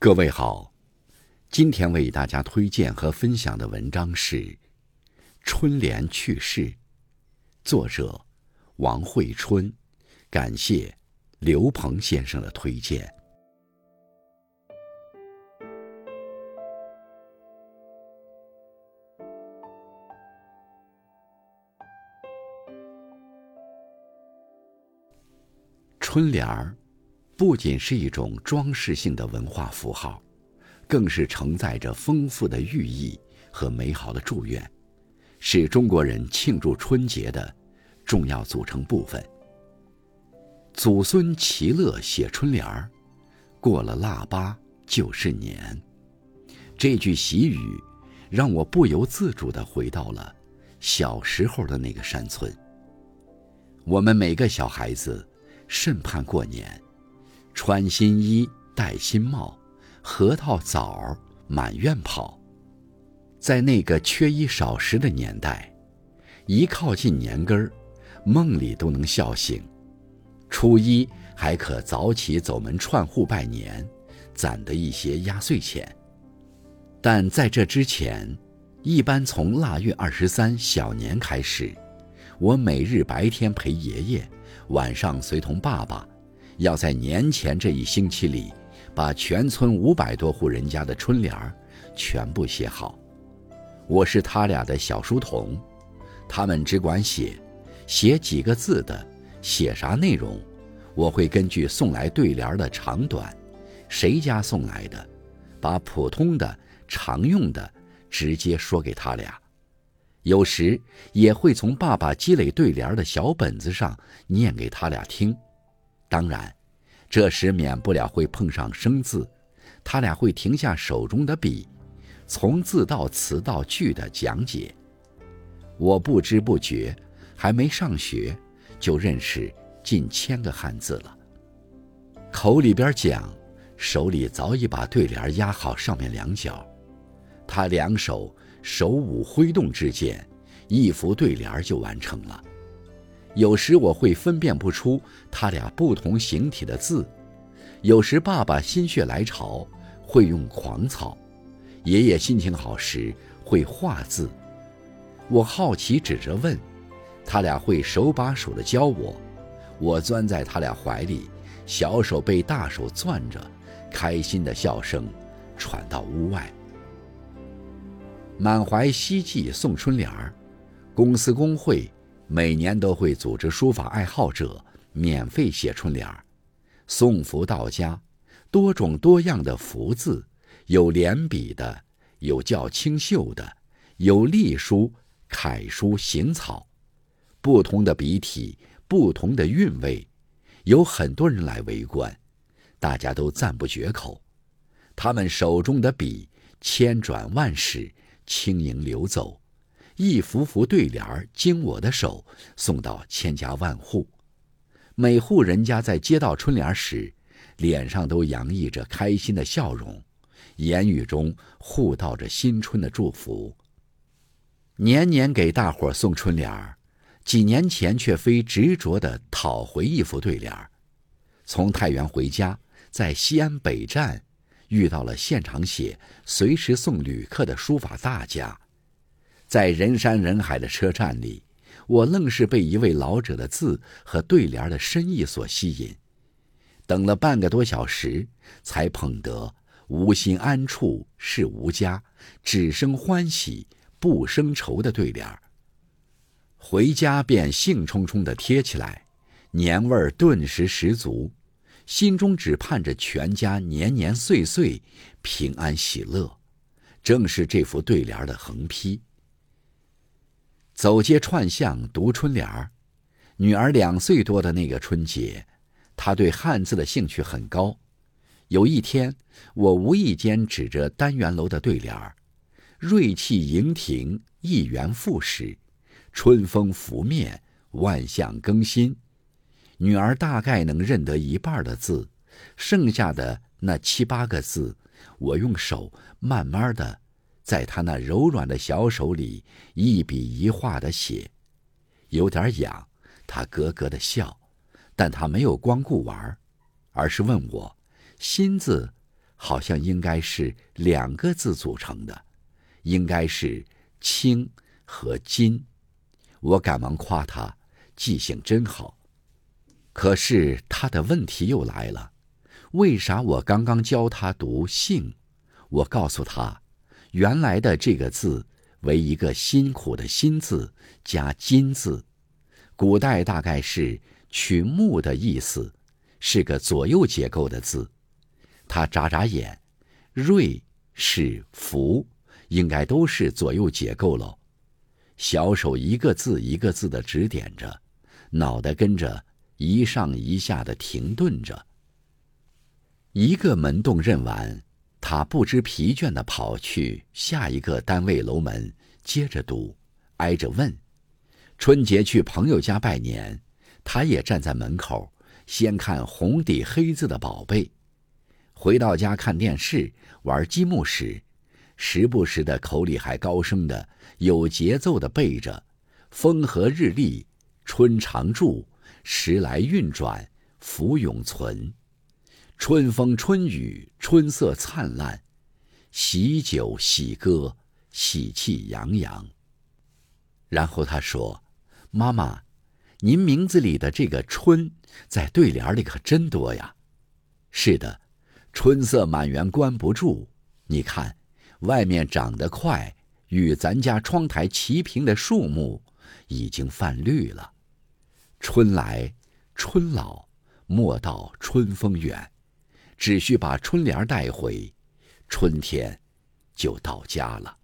各位好，今天为大家推荐和分享的文章是《春联趣事》，作者王慧春，感谢刘鹏先生的推荐。春联儿。不仅是一种装饰性的文化符号，更是承载着丰富的寓意和美好的祝愿，是中国人庆祝春节的重要组成部分。祖孙齐乐写春联儿，过了腊八就是年。这句习语，让我不由自主地回到了小时候的那个山村。我们每个小孩子，甚盼过年。穿新衣，戴新帽，核桃枣满院跑。在那个缺衣少食的年代，一靠近年根儿，梦里都能笑醒。初一还可早起走门串户拜年，攒得一些压岁钱。但在这之前，一般从腊月二十三小年开始，我每日白天陪爷爷，晚上随同爸爸。要在年前这一星期里，把全村五百多户人家的春联儿全部写好。我是他俩的小书童，他们只管写，写几个字的，写啥内容，我会根据送来对联的长短，谁家送来的，把普通的、常用的直接说给他俩。有时也会从爸爸积累对联的小本子上念给他俩听。当然，这时免不了会碰上生字，他俩会停下手中的笔，从字到词到句的讲解。我不知不觉，还没上学，就认识近千个汉字了。口里边讲，手里早已把对联压好上面两角。他两手手舞挥动之间，一幅对联就完成了。有时我会分辨不出他俩不同形体的字，有时爸爸心血来潮会用狂草，爷爷心情好时会画字。我好奇指着问，他俩会手把手的教我，我钻在他俩怀里，小手被大手攥着，开心的笑声传到屋外。满怀希冀送春联儿，公司工会。每年都会组织书法爱好者免费写春联儿，送福到家。多种多样的福字，有连笔的，有较清秀的，有隶书、楷书、行草，不同的笔体，不同的韵味，有很多人来围观，大家都赞不绝口。他们手中的笔千转万使，轻盈流走。一幅幅对联儿经我的手送到千家万户，每户人家在接到春联时，脸上都洋溢着开心的笑容，言语中互道着新春的祝福。年年给大伙儿送春联儿，几年前却非执着地讨回一幅对联儿。从太原回家，在西安北站遇到了现场写、随时送旅客的书法大家。在人山人海的车站里，我愣是被一位老者的字和对联的深意所吸引，等了半个多小时，才捧得“无心安处是吾家，只生欢喜不生愁”的对联回家便兴冲冲地贴起来，年味儿顿时十足，心中只盼着全家年年岁岁平安喜乐，正是这幅对联的横批。走街串巷读春联儿，女儿两岁多的那个春节，她对汉字的兴趣很高。有一天，我无意间指着单元楼的对联儿：“瑞气盈庭，一元复始，春风拂面，万象更新。”女儿大概能认得一半的字，剩下的那七八个字，我用手慢慢的。在他那柔软的小手里，一笔一画的写，有点痒，他咯咯的笑，但他没有光顾玩儿，而是问我：“心字好像应该是两个字组成的，应该是“清”和“金”。我赶忙夸他记性真好。可是他的问题又来了：为啥我刚刚教他读“姓”？我告诉他，原来的这个字为一个辛苦的“辛”字加“金”字，古代大概是取木的意思，是个左右结构的字。他眨眨眼，瑞是福，应该都是左右结构喽。小手一个字一个字的指点着，脑袋跟着一上一下的停顿着。一个门洞认完，他不知疲倦地跑去下一个单位楼门，接着读，挨着问。春节去朋友家拜年，他也站在门口，先看红底黑字的宝贝。回到家看电视、玩积木时，时不时的口里还高声的、有节奏的背着：“风和日丽，春常驻，时来运转，福永存。春风春雨，春色灿烂，喜酒喜歌，喜气洋洋。”然后他说：“妈妈，您名字里的这个‘春’在对联里可真多呀。”是的。春色满园关不住，你看，外面长得快，与咱家窗台齐平的树木，已经泛绿了。春来春老，莫道春风远，只需把春联带回，春天就到家了。